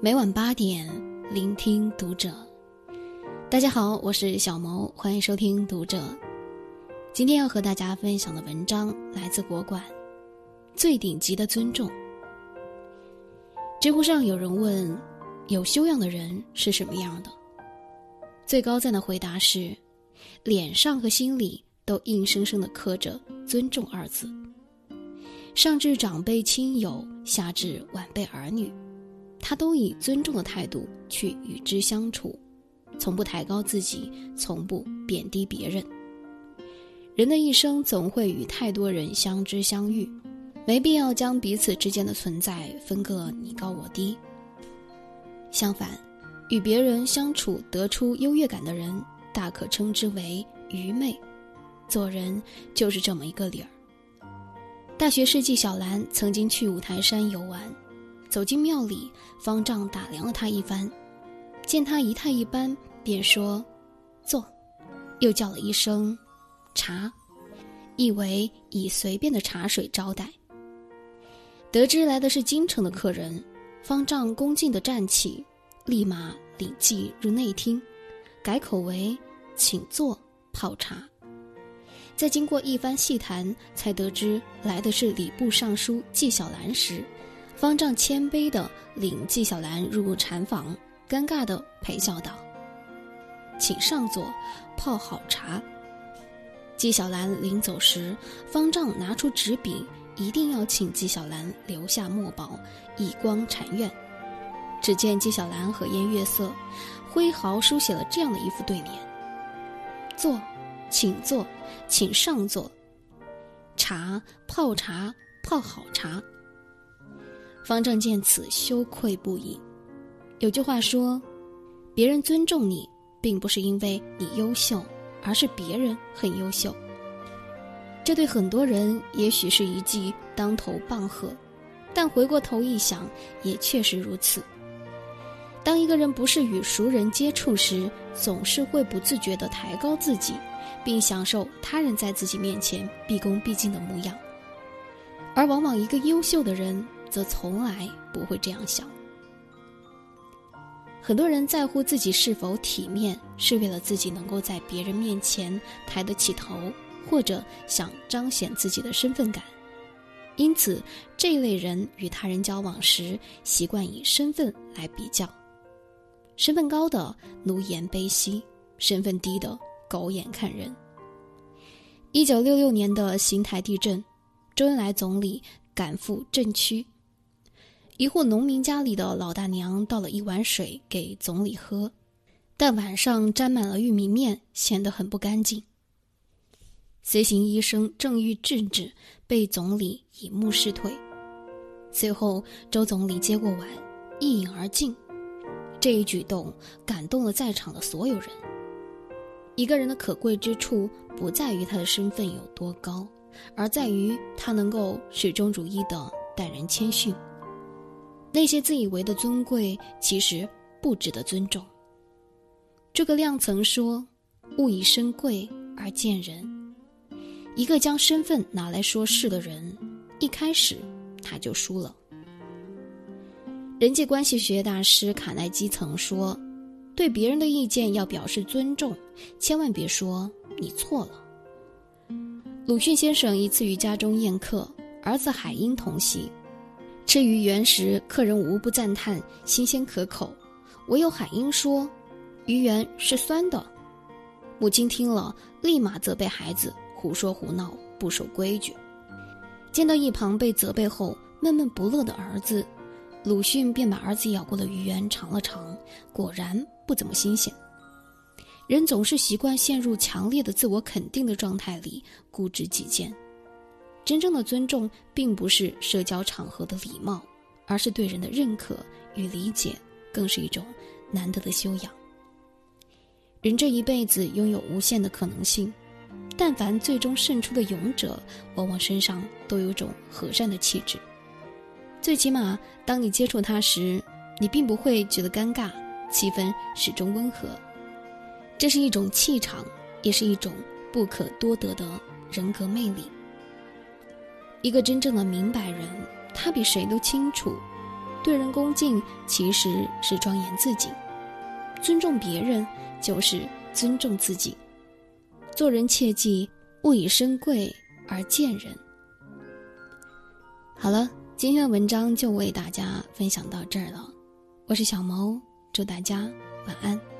每晚八点，聆听读者。大家好，我是小萌，欢迎收听读者。今天要和大家分享的文章来自国馆，《最顶级的尊重》。知乎上有人问：“有修养的人是什么样的？”最高赞的回答是：脸上和心里都硬生生的刻着“尊重”二字。上至长辈亲友，下至晚辈儿女，他都以尊重的态度去与之相处，从不抬高自己，从不贬低别人。人的一生总会与太多人相知相遇，没必要将彼此之间的存在分个你高我低。相反，与别人相处得出优越感的人，大可称之为愚昧。做人就是这么一个理儿。大学士纪小兰曾经去五台山游玩，走进庙里，方丈打量了他一番，见他仪态一般，便说：“坐。”又叫了一声“茶”，意为以随便的茶水招待。得知来的是京城的客人，方丈恭敬地站起，立马礼记入内厅，改口为“请坐，泡茶”。在经过一番细谈，才得知来的是礼部尚书纪晓岚时，方丈谦卑地领纪晓岚入禅房，尴尬地陪笑道：“请上座，泡好茶。”纪晓岚临走时，方丈拿出纸笔，一定要请纪晓岚留下墨宝，以光禅院。只见纪晓岚和颜悦色，挥毫书写了这样的一副对联：“坐。”请坐，请上座。茶泡茶泡好茶。方正见此羞愧不已。有句话说：“别人尊重你，并不是因为你优秀，而是别人很优秀。”这对很多人也许是一记当头棒喝，但回过头一想，也确实如此。当一个人不是与熟人接触时，总是会不自觉地抬高自己。并享受他人在自己面前毕恭毕敬的模样，而往往一个优秀的人则从来不会这样想。很多人在乎自己是否体面，是为了自己能够在别人面前抬得起头，或者想彰显自己的身份感。因此，这类人与他人交往时，习惯以身份来比较，身份高的奴颜卑膝，身份低的。狗眼看人。一九六六年的邢台地震，周恩来总理赶赴震区，一户农民家里的老大娘倒了一碗水给总理喝，但碗上沾满了玉米面，显得很不干净。随行医生正欲制止，被总理以目视退。随后，周总理接过碗，一饮而尽。这一举动感动了在场的所有人。一个人的可贵之处，不在于他的身份有多高，而在于他能够始终如一的待人谦逊。那些自以为的尊贵，其实不值得尊重。诸葛亮曾说：“物以身贵而贱人。”一个将身份拿来说事的人，一开始他就输了。人际关系学大师卡耐基曾说。对别人的意见要表示尊重，千万别说你错了。鲁迅先生一次于家中宴客，儿子海英同席，吃鱼圆时，客人无不赞叹新鲜可口，唯有海英说：“鱼圆是酸的。”母亲听了，立马责备孩子胡说胡闹，不守规矩。见到一旁被责备后闷闷不乐的儿子。鲁迅便把儿子咬过的鱼圆尝了尝，果然不怎么新鲜。人总是习惯陷入强烈的自我肯定的状态里，固执己见。真正的尊重，并不是社交场合的礼貌，而是对人的认可与理解，更是一种难得的修养。人这一辈子拥有无限的可能性，但凡最终胜出的勇者，往往身上都有种和善的气质。最起码，当你接触他时，你并不会觉得尴尬，气氛始终温和。这是一种气场，也是一种不可多得的人格魅力。一个真正的明白人，他比谁都清楚，对人恭敬其实是庄严自己，尊重别人就是尊重自己。做人切记勿以身贵而贱人。好了，今天的文章就为大家分享到这儿了。我是小毛，祝大家晚安。